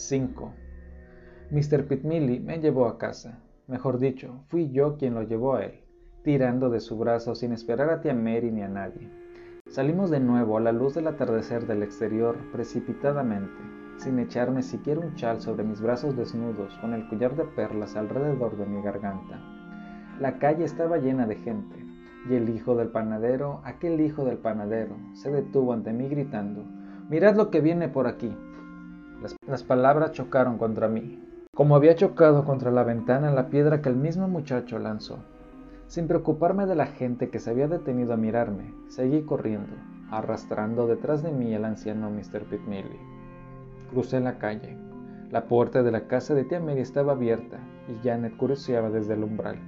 5. Mr. Pitmilly me llevó a casa. Mejor dicho, fui yo quien lo llevó a él, tirando de su brazo sin esperar a tía Mary ni a nadie. Salimos de nuevo a la luz del atardecer del exterior precipitadamente, sin echarme siquiera un chal sobre mis brazos desnudos, con el collar de perlas alrededor de mi garganta. La calle estaba llena de gente, y el hijo del panadero, aquel hijo del panadero, se detuvo ante mí gritando, Mirad lo que viene por aquí. Las, palabras chocaron contra mí, como había chocado contra la ventana la piedra que el mismo muchacho lanzó. Sin preocuparme de la gente que se había detenido a mirarme, seguí corriendo, arrastrando detrás de mí el anciano Mr. Pitmilly. Crucé la calle. La puerta de la casa de tía Mary estaba abierta y Janet curioseaba desde el umbral.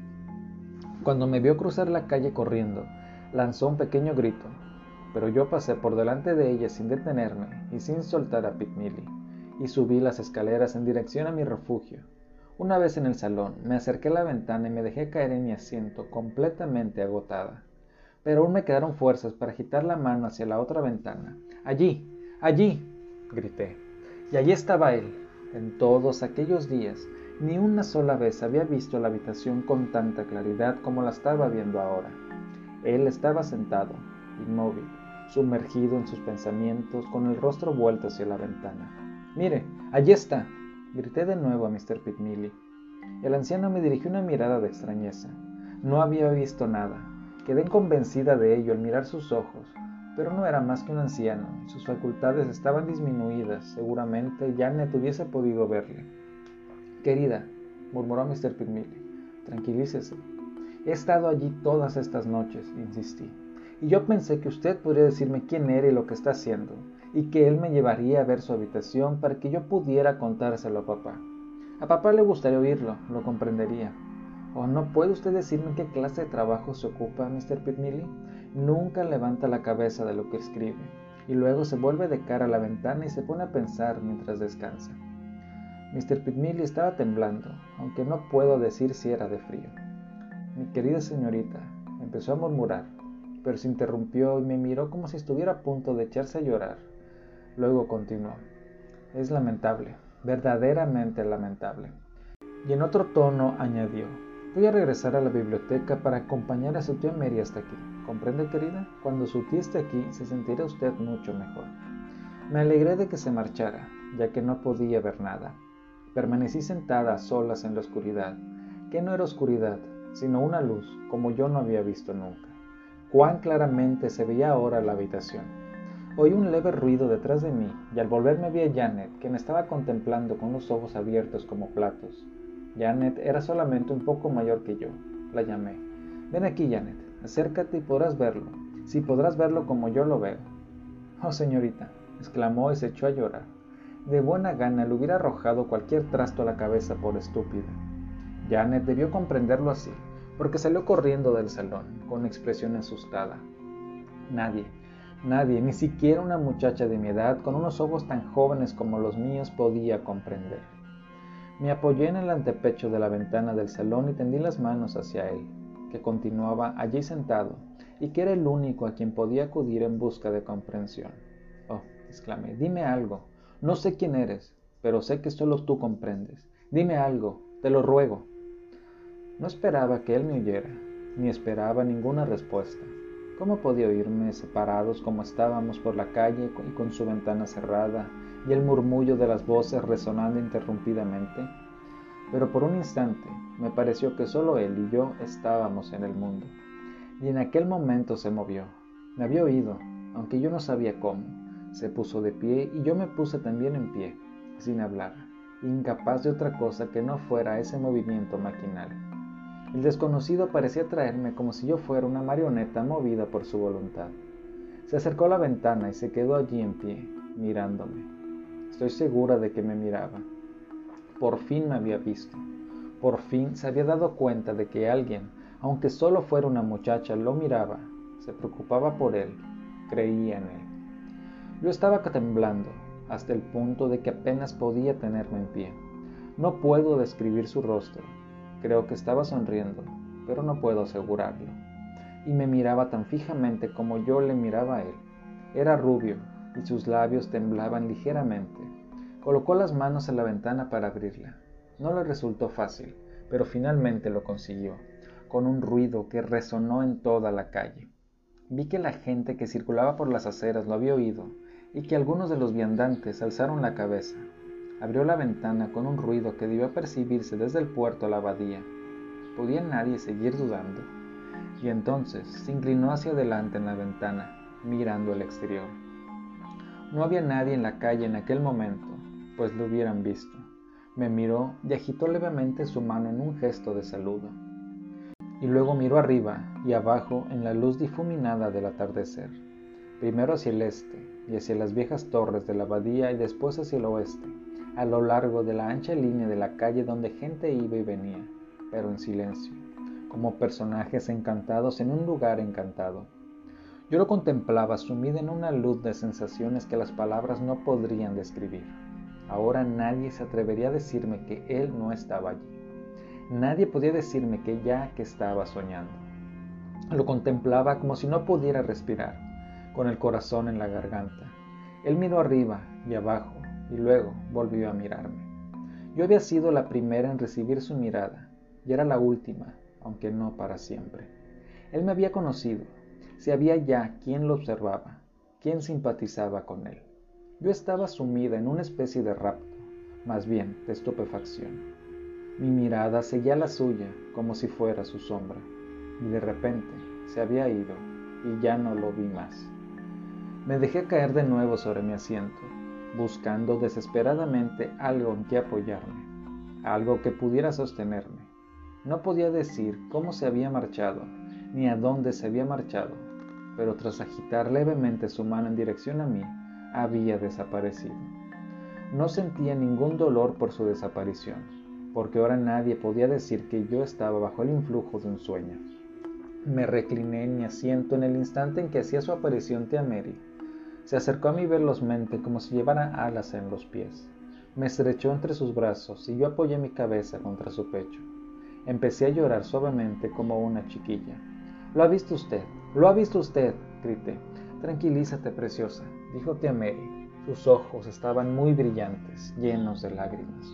Cuando me vio cruzar la calle corriendo, lanzó un pequeño grito, pero yo pasé por delante de ella sin detenerme y sin soltar a Pitmilly, y subí las escaleras en dirección a mi refugio. Una vez en el salón, me acerqué a la ventana y me dejé caer en mi asiento completamente agotada. Pero aún me quedaron fuerzas para agitar la mano hacia la otra ventana. Allí, allí, grité. Y allí estaba él. En todos aquellos días, ni una sola vez había visto la habitación con tanta claridad como la estaba viendo ahora. Él estaba sentado, inmóvil, sumergido en sus pensamientos, con el rostro vuelto hacia la ventana. Mire, allí está, grité de nuevo a Mr. Pitmilly. El anciano me dirigió una mirada de extrañeza. No había visto nada. Quedé convencida de ello al mirar sus ojos, pero no era más que un anciano, sus facultades estaban disminuidas, seguramente Janet hubiese podido verle. Querida, murmuró Mr. Pitmilly, tranquilícese. He estado allí todas estas noches, insistí, y yo pensé que usted podría decirme quién era y lo que está haciendo, y que él me llevaría a ver su habitación para que yo pudiera contárselo a papá. A papá le gustaría oírlo, lo comprendería. ¿O no puede usted decirme qué clase de trabajo se ocupa, Mr. Pitmilly? Nunca levanta la cabeza de lo que escribe, y luego se vuelve de cara a la ventana y se pone a pensar mientras descansa. Mr. Pitmilly estaba temblando, aunque no puedo decir si era de frío. Mi querida señorita, empezó a murmurar, pero se interrumpió y me miró como si estuviera a punto de echarse a llorar. Luego continuó. Es lamentable, verdaderamente lamentable. Y en otro tono añadió, voy a regresar a la biblioteca para acompañar a su tía Mary hasta aquí. ¿Comprende, querida? Cuando su tía esté aquí, se sentirá usted mucho mejor. Me alegré de que se marchara, ya que no podía ver nada. Permanecí sentada a solas en la oscuridad, que no era oscuridad, sino una luz, como yo no había visto nunca. Cuán claramente se veía ahora la habitación. Oí un leve ruido detrás de mí y al volverme vi a Janet, que me estaba contemplando con los ojos abiertos como platos. Janet era solamente un poco mayor que yo. La llamé. Ven aquí, Janet, acércate y podrás verlo, si podrás verlo como yo lo veo. Oh, señorita, exclamó y se echó a llorar. De buena gana le hubiera arrojado cualquier trasto a la cabeza por estúpida. Janet debió comprenderlo así, porque salió corriendo del salón, con expresión asustada. Nadie, nadie, ni siquiera una muchacha de mi edad, con unos ojos tan jóvenes como los míos, podía comprender. Me apoyé en el antepecho de la ventana del salón y tendí las manos hacia él, que continuaba allí sentado, y que era el único a quien podía acudir en busca de comprensión. Oh, exclamé, dime algo. No sé quién eres, pero sé que solo tú comprendes. Dime algo, te lo ruego. No esperaba que él me oyera, ni esperaba ninguna respuesta. ¿Cómo podía oírme separados como estábamos por la calle y con su ventana cerrada y el murmullo de las voces resonando interrumpidamente? Pero por un instante me pareció que solo él y yo estábamos en el mundo. Y en aquel momento se movió. Me había oído, aunque yo no sabía cómo. Se puso de pie y yo me puse también en pie, sin hablar, incapaz de otra cosa que no fuera ese movimiento maquinal. El desconocido parecía traerme como si yo fuera una marioneta movida por su voluntad. Se acercó a la ventana y se quedó allí en pie, mirándome. Estoy segura de que me miraba. Por fin me había visto. Por fin se había dado cuenta de que alguien, aunque solo fuera una muchacha, lo miraba, se preocupaba por él, creía en él. Yo estaba temblando, hasta el punto de que apenas podía tenerme en pie. No puedo describir su rostro, Creo que estaba sonriendo, pero no puedo asegurarlo. Y me miraba tan fijamente como yo le miraba a él. Era rubio y sus labios temblaban ligeramente. Colocó las manos en la ventana para abrirla. No le resultó fácil, pero finalmente lo consiguió, con un ruido que resonó en toda la calle. Vi que la gente que circulaba por las aceras lo había oído y que algunos de los viandantes alzaron la cabeza. Abrió la ventana con un ruido que debió percibirse desde el puerto a la abadía. ¿Podía nadie seguir dudando? Y entonces se inclinó hacia adelante en la ventana, mirando el exterior. No había nadie en la calle en aquel momento, pues lo hubieran visto. Me miró y agitó levemente su mano en un gesto de saludo. Y luego miró arriba y abajo en la luz difuminada del atardecer, primero hacia el este y hacia las viejas torres de la abadía y después hacia el oeste, a lo largo de la ancha línea de la calle donde gente iba y venía, pero en silencio, como personajes encantados en un lugar encantado. Yo lo contemplaba sumido en una luz de sensaciones que las palabras no podrían describir. Ahora nadie se atrevería a decirme que él no estaba allí. Nadie podía decirme que ya que estaba soñando. Lo contemplaba como si no pudiera respirar, con el corazón en la garganta. Él miró arriba y abajo y luego volvió a mirarme. Yo había sido la primera en recibir su mirada y era la última, aunque no para siempre. Él me había conocido, si había ya quien lo observaba, quien simpatizaba con él. Yo estaba sumida en una especie de rapto, más bien de estupefacción. Mi mirada seguía la suya como si fuera su sombra, y de repente se había ido y ya no lo vi más. Me dejé caer de nuevo sobre mi asiento, buscando desesperadamente algo en que apoyarme, algo que pudiera sostenerme. No podía decir cómo se había marchado, ni a dónde se había marchado, pero tras agitar levemente su mano en dirección a mí, había desaparecido. No sentía ningún dolor por su desaparición, porque ahora nadie podía decir que yo estaba bajo el influjo de un sueño. Me recliné en mi asiento en el instante en que hacía su aparición tía Mary. Se acercó a mí velozmente como si llevara alas en los pies. Me estrechó entre sus brazos y yo apoyé mi cabeza contra su pecho. Empecé a llorar suavemente como una chiquilla. Lo ha visto usted, lo ha visto usted, grité. Tranquilízate, preciosa, dijo tía Mary. Sus ojos estaban muy brillantes, llenos de lágrimas.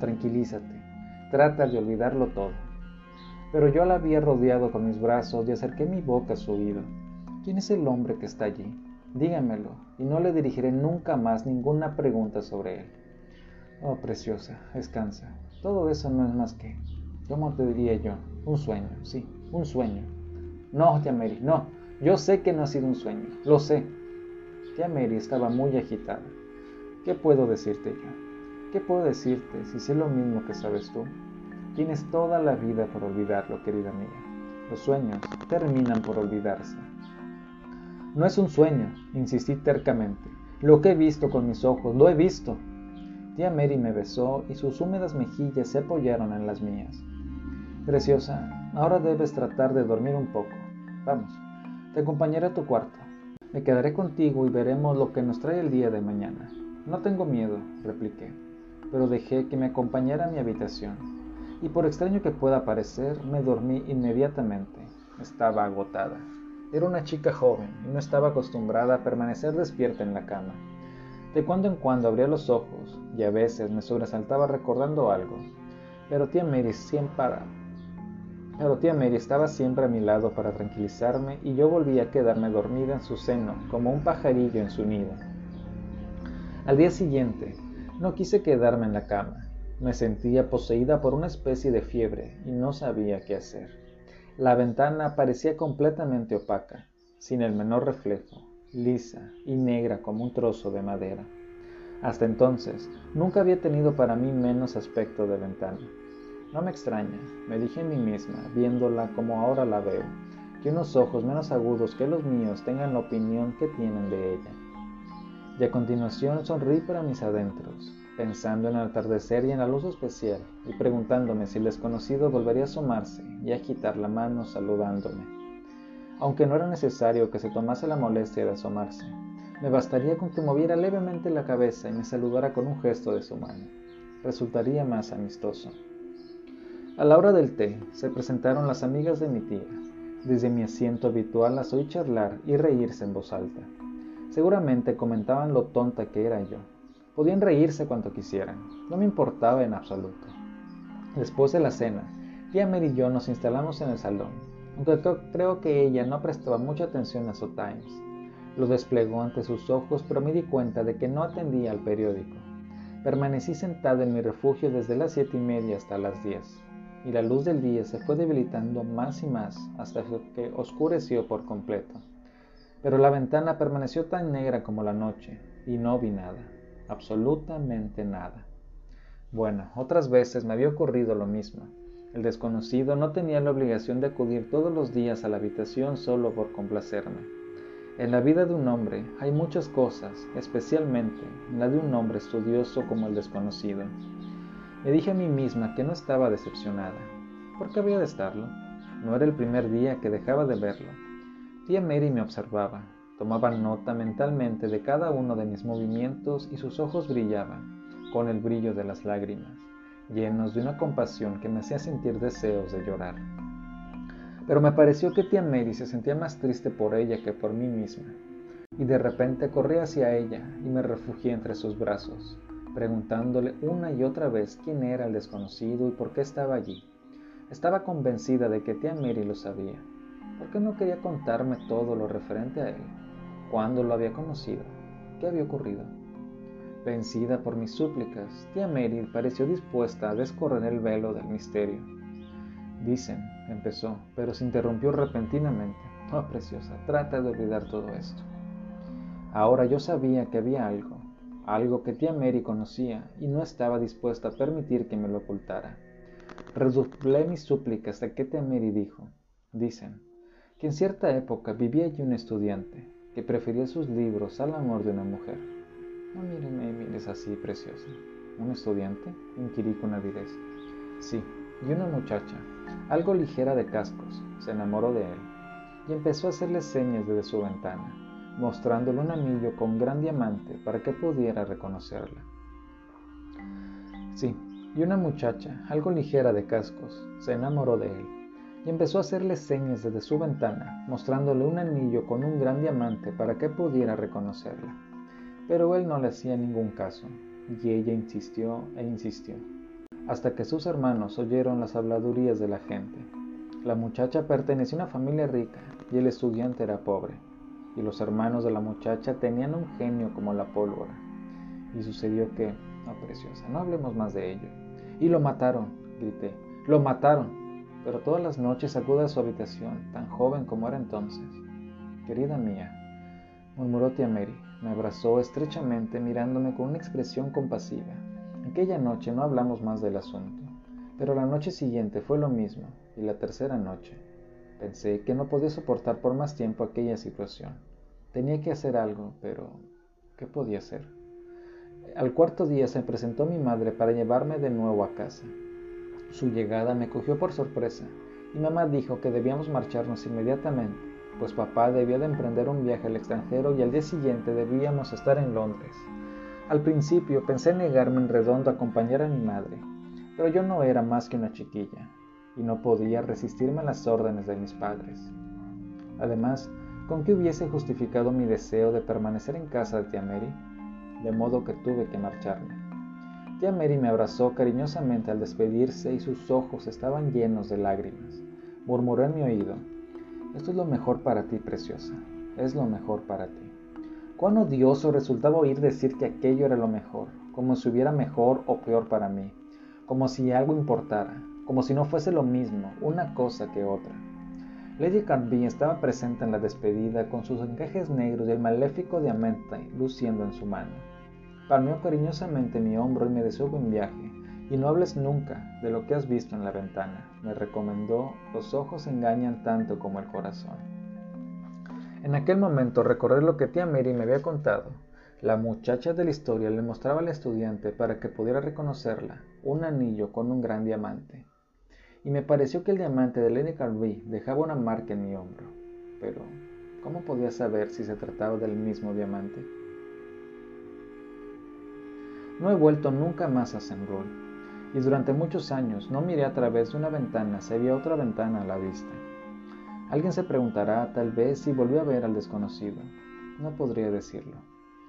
Tranquilízate, trata de olvidarlo todo. Pero yo la había rodeado con mis brazos y acerqué mi boca a su oído. ¿Quién es el hombre que está allí? Dígamelo, y no le dirigiré nunca más ninguna pregunta sobre él. Oh, preciosa, descansa. Todo eso no es más que, ¿cómo te diría yo? Un sueño, sí, un sueño. No, tía Mary, no, yo sé que no ha sido un sueño, lo sé. Tía Mary estaba muy agitada. ¿Qué puedo decirte yo? ¿Qué puedo decirte si sé lo mismo que sabes tú? Tienes toda la vida por olvidarlo, querida mía. Los sueños terminan por olvidarse. No es un sueño, insistí tercamente. Lo que he visto con mis ojos, lo he visto. Tía Mary me besó y sus húmedas mejillas se apoyaron en las mías. Preciosa, ahora debes tratar de dormir un poco. Vamos, te acompañaré a tu cuarto. Me quedaré contigo y veremos lo que nos trae el día de mañana. No tengo miedo, repliqué, pero dejé que me acompañara a mi habitación. Y por extraño que pueda parecer, me dormí inmediatamente. Estaba agotada. Era una chica joven y no estaba acostumbrada a permanecer despierta en la cama. De cuando en cuando abría los ojos y a veces me sobresaltaba recordando algo, pero tía Mary siempre pero tía Mary estaba siempre a mi lado para tranquilizarme y yo volvía a quedarme dormida en su seno como un pajarillo en su nido. Al día siguiente, no quise quedarme en la cama. Me sentía poseída por una especie de fiebre y no sabía qué hacer. La ventana parecía completamente opaca, sin el menor reflejo, lisa y negra como un trozo de madera. Hasta entonces, nunca había tenido para mí menos aspecto de ventana. No me extraña, me dije a mí misma, viéndola como ahora la veo, que unos ojos menos agudos que los míos tengan la opinión que tienen de ella. Y a continuación sonreí para mis adentros, pensando en el atardecer y en la luz especial, y preguntándome si el desconocido volvería a asomarse y a agitar la mano saludándome. Aunque no era necesario que se tomase la molestia de asomarse, me bastaría con que moviera levemente la cabeza y me saludara con un gesto de su mano. Resultaría más amistoso. A la hora del té se presentaron las amigas de mi tía. Desde mi asiento habitual las oí charlar y reírse en voz alta. Seguramente comentaban lo tonta que era yo. Podían reírse cuanto quisieran, no me importaba en absoluto. Después de la cena, tía Mary y yo nos instalamos en el salón, aunque creo que ella no prestaba mucha atención a su Times. Lo desplegó ante sus ojos, pero me di cuenta de que no atendía al periódico. Permanecí sentada en mi refugio desde las siete y media hasta las diez, y la luz del día se fue debilitando más y más hasta que oscureció por completo. Pero la ventana permaneció tan negra como la noche, y no vi nada, absolutamente nada. Bueno, otras veces me había ocurrido lo mismo. El desconocido no tenía la obligación de acudir todos los días a la habitación solo por complacerme. En la vida de un hombre hay muchas cosas, especialmente en la de un hombre estudioso como el desconocido. Me dije a mí misma que no estaba decepcionada. ¿Por qué había de estarlo? No era el primer día que dejaba de verlo. Tía Mary me observaba, tomaba nota mentalmente de cada uno de mis movimientos y sus ojos brillaban, con el brillo de las lágrimas, llenos de una compasión que me hacía sentir deseos de llorar pero me pareció que tía Mary se sentía más triste por ella que por mí misma. Y de repente corrí hacia ella y me refugié entre sus brazos, preguntándole una y otra vez quién era el desconocido y por qué estaba allí. Estaba convencida de que tía Mary lo sabía. ¿Por qué no quería contarme todo lo referente a él? ¿Cuándo lo había conocido? ¿Qué había ocurrido? Vencida por mis súplicas, tía Mary pareció dispuesta a descorrer el velo del misterio. Dicen, empezó, pero se interrumpió repentinamente. Oh, preciosa, trata de olvidar todo esto. Ahora yo sabía que había algo, algo que tía Mary conocía y no estaba dispuesta a permitir que me lo ocultara. Reduplé mis súplicas hasta que tía Mary dijo, dicen, que en cierta época vivía allí un estudiante que prefería sus libros al amor de una mujer. No mires, me mires así, preciosa. ¿Un estudiante? inquirí con avidez. Sí, y una muchacha, algo ligera de cascos, se enamoró de él y empezó a hacerle señas desde su ventana, mostrándole un anillo con gran diamante para que pudiera reconocerla. Sí, y una muchacha, algo ligera de cascos, se enamoró de él y empezó a hacerle señas desde su ventana, mostrándole un anillo con un gran diamante para que pudiera reconocerla. Pero él no le hacía ningún caso, y ella insistió e insistió hasta que sus hermanos oyeron las habladurías de la gente. La muchacha pertenecía a una familia rica y el estudiante era pobre, y los hermanos de la muchacha tenían un genio como la pólvora. Y sucedió que, oh preciosa, no hablemos más de ello. Y lo mataron, grité, lo mataron. Pero todas las noches acude a su habitación, tan joven como era entonces. Querida mía, murmuró tía Mary, me abrazó estrechamente mirándome con una expresión compasiva. Aquella noche no hablamos más del asunto, pero la noche siguiente fue lo mismo, y la tercera noche. Pensé que no podía soportar por más tiempo aquella situación. Tenía que hacer algo, pero ¿qué podía hacer? Al cuarto día se presentó mi madre para llevarme de nuevo a casa. Su llegada me cogió por sorpresa, y mamá dijo que debíamos marcharnos inmediatamente, pues papá debía de emprender un viaje al extranjero y al día siguiente debíamos estar en Londres. Al principio pensé negarme en redondo a acompañar a mi madre, pero yo no era más que una chiquilla y no podía resistirme a las órdenes de mis padres. Además, ¿con qué hubiese justificado mi deseo de permanecer en casa de tía Mary? De modo que tuve que marcharme. Tía Mary me abrazó cariñosamente al despedirse y sus ojos estaban llenos de lágrimas. Murmuró en mi oído, Esto es lo mejor para ti, preciosa, es lo mejor para ti. Cuán odioso resultaba oír decir que aquello era lo mejor, como si hubiera mejor o peor para mí, como si algo importara, como si no fuese lo mismo una cosa que otra. Lady Carby estaba presente en la despedida con sus encajes negros y el maléfico diamante luciendo en su mano. Palmeó cariñosamente mi hombro y me deseó buen viaje, y no hables nunca de lo que has visto en la ventana, me recomendó, los ojos engañan tanto como el corazón. En aquel momento recordé lo que tía Mary me había contado. La muchacha de la historia le mostraba al estudiante para que pudiera reconocerla un anillo con un gran diamante. Y me pareció que el diamante de Lenny Carby dejaba una marca en mi hombro. Pero, ¿cómo podía saber si se trataba del mismo diamante? No he vuelto nunca más a St. y durante muchos años no miré a través de una ventana si había otra ventana a la vista. Alguien se preguntará tal vez si volvió a ver al desconocido. No podría decirlo.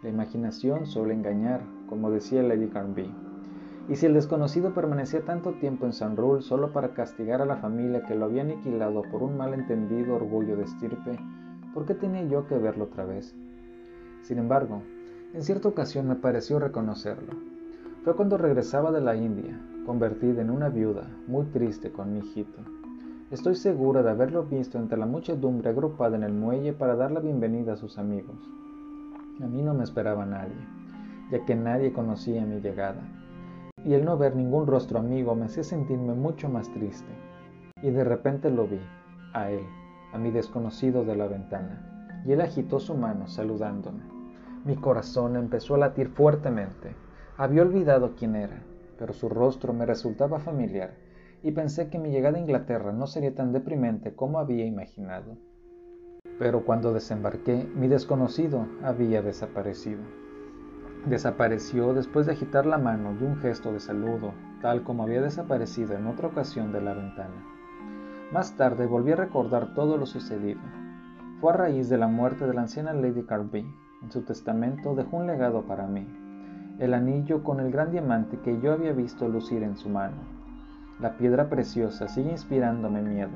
La imaginación suele engañar como decía Lady Carnby. Y si el desconocido permanecía tanto tiempo en San Rule solo para castigar a la familia que lo había aniquilado por un malentendido orgullo de estirpe, ¿por qué tenía yo que verlo otra vez? Sin embargo, en cierta ocasión me pareció reconocerlo. Fue cuando regresaba de la India, convertida en una viuda, muy triste con mi hijito. Estoy segura de haberlo visto entre la muchedumbre agrupada en el muelle para dar la bienvenida a sus amigos. A mí no me esperaba nadie, ya que nadie conocía mi llegada, y el no ver ningún rostro amigo me hacía sentirme mucho más triste. Y de repente lo vi, a él, a mi desconocido de la ventana, y él agitó su mano saludándome. Mi corazón empezó a latir fuertemente. Había olvidado quién era, pero su rostro me resultaba familiar y pensé que mi llegada a Inglaterra no sería tan deprimente como había imaginado. Pero cuando desembarqué, mi desconocido había desaparecido. Desapareció después de agitar la mano y un gesto de saludo, tal como había desaparecido en otra ocasión de la ventana. Más tarde volví a recordar todo lo sucedido. Fue a raíz de la muerte de la anciana Lady Carby. En su testamento dejó un legado para mí, el anillo con el gran diamante que yo había visto lucir en su mano. La piedra preciosa sigue inspirándome miedo.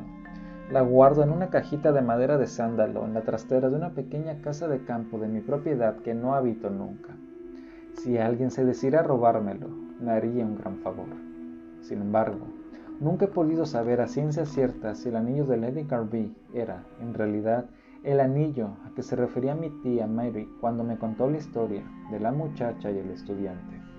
La guardo en una cajita de madera de sándalo en la trastera de una pequeña casa de campo de mi propiedad que no habito nunca. Si alguien se decidiera robármelo, me haría un gran favor. Sin embargo, nunca he podido saber a ciencia cierta si el anillo de Lady Carby era, en realidad, el anillo a que se refería mi tía Mary cuando me contó la historia de la muchacha y el estudiante.